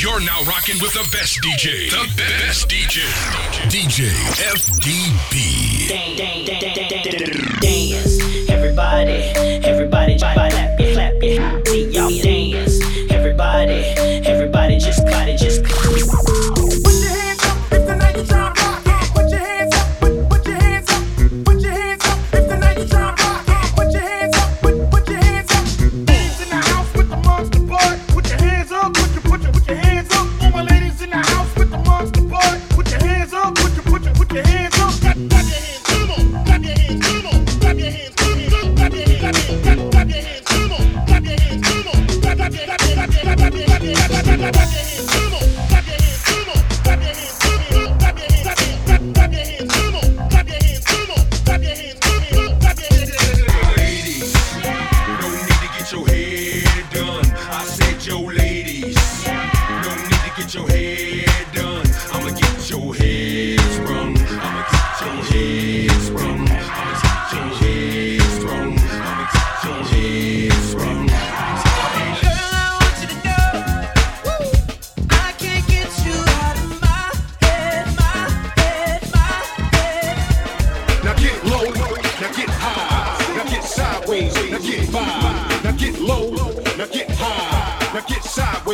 You're now rocking with the best DJ. The best DJ. DJ FDB. Dang, dang, dang. get your ladies. No need to get your head.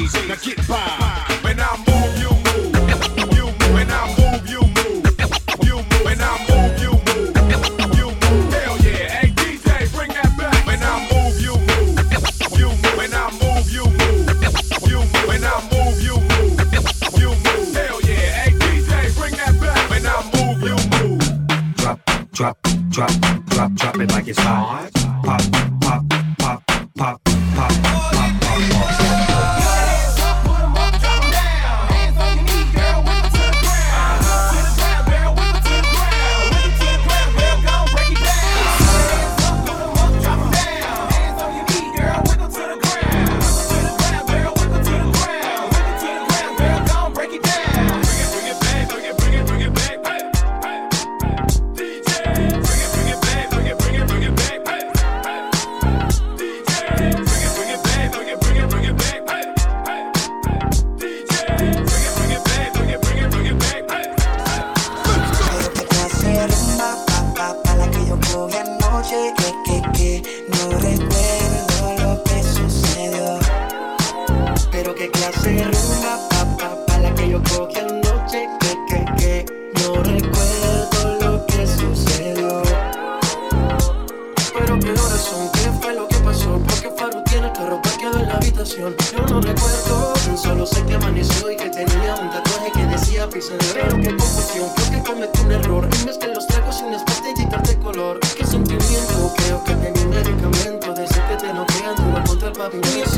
ways. Now get by. habitación. Yo no recuerdo, solo sé que amaneció y que tenía un tatuaje que decía piso de Pero qué confusión, creo que cometí un error. En vez que los tragos sin espate y quitarte color. Qué sentimiento, creo que tenía un medicamento. Desde que te noquean, tú no contra el pavimento.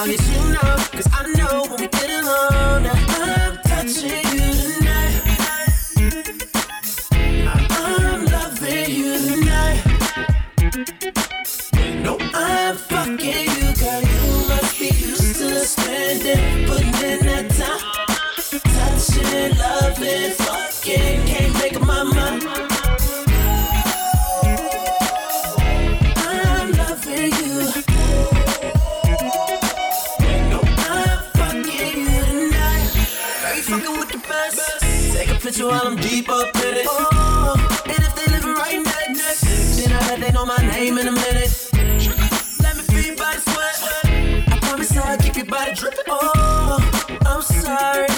long as you know, cause I know you while I'm deep up in. Oh, and if they live right next, then I bet they know my name in a minute. Let me feed by the sweat. I promise I'll keep your body dripping. Oh, I'm sorry.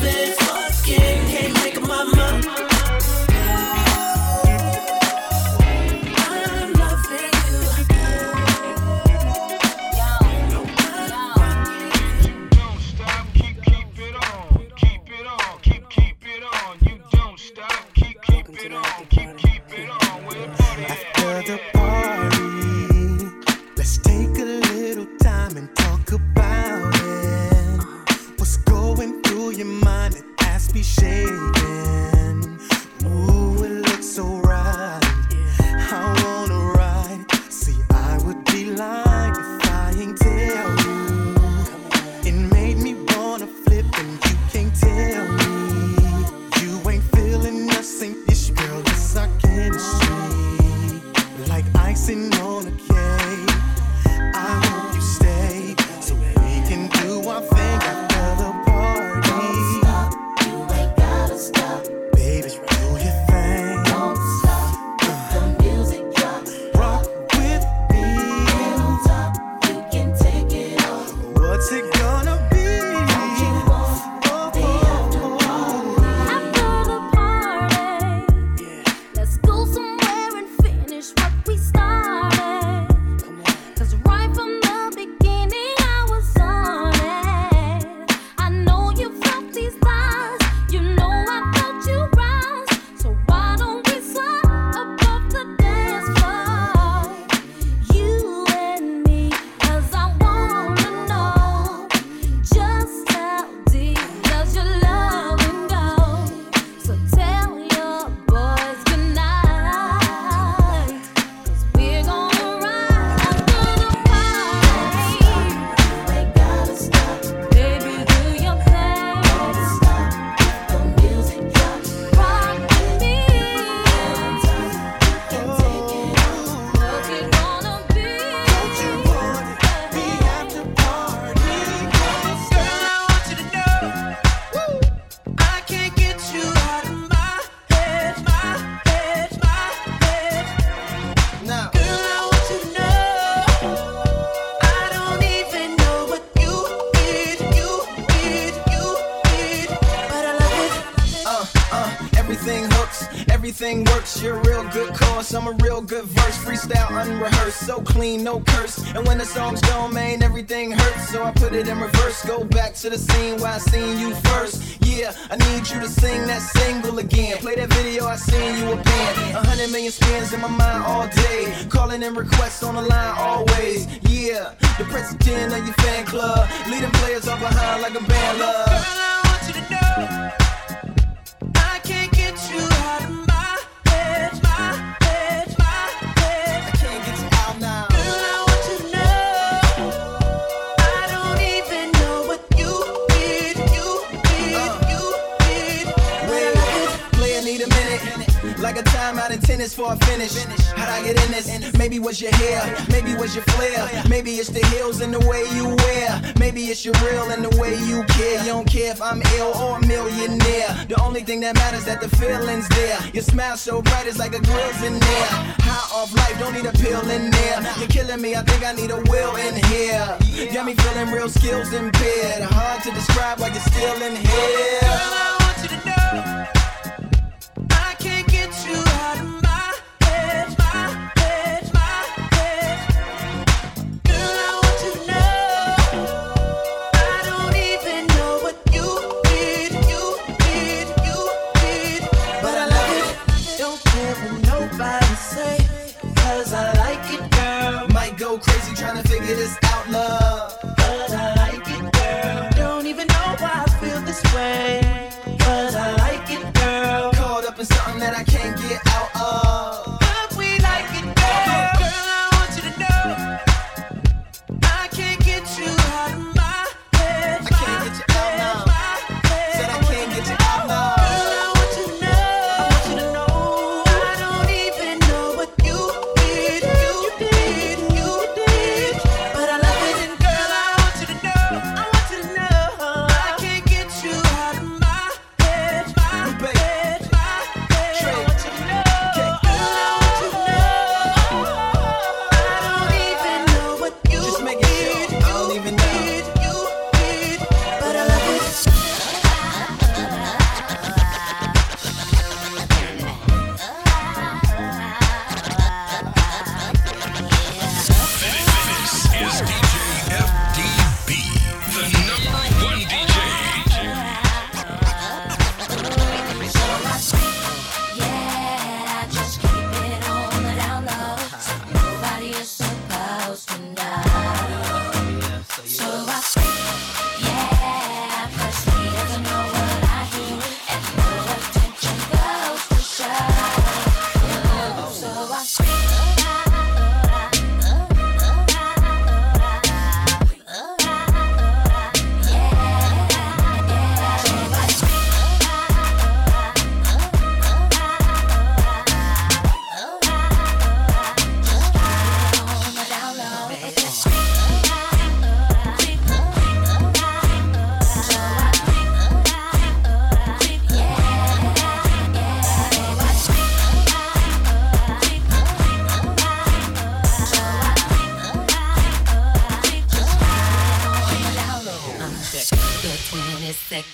this. be shady. Everything works. You're a real good cause, I'm a real good verse. Freestyle unrehearsed, so clean, no curse. And when the song's gone, man, everything hurts. So I put it in reverse, go back to the scene where I seen you first. Yeah, I need you to sing that single again. Play that video, I seen you a band. A hundred million spins in my mind all day. Calling in requests on the line always. Yeah, the president of your fan club. Leading players up behind like a band love. Was your hair, maybe was your flair. Maybe it's the heels and the way you wear. Maybe it's your real and the way you care. You don't care if I'm ill or a millionaire. The only thing that matters that the feeling's there. Your smile so bright, it's like a grill's in there. High off life, don't need a pill in there. You're killing me, I think I need a will in here. Got me feeling real skills impaired. Hard to describe why you're still in here. To figure this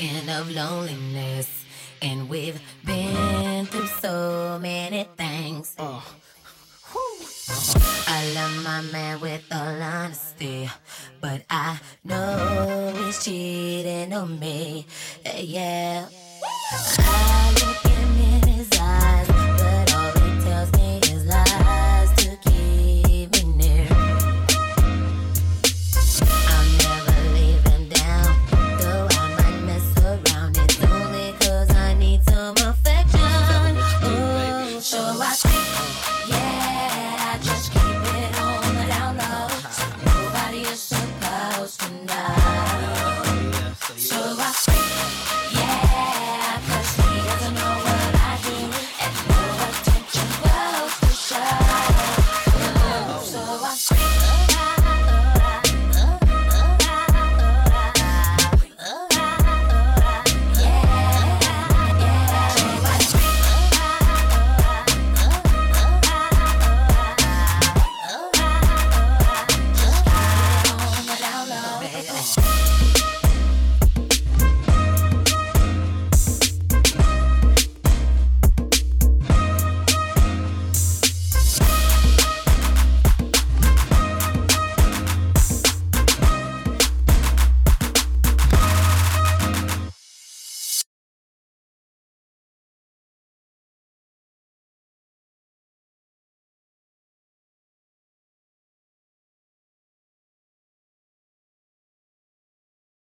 22nd of loneliness. And we've been through so many things. Oh. I love my man with all honesty, but I know he's cheating on me. Yeah. I look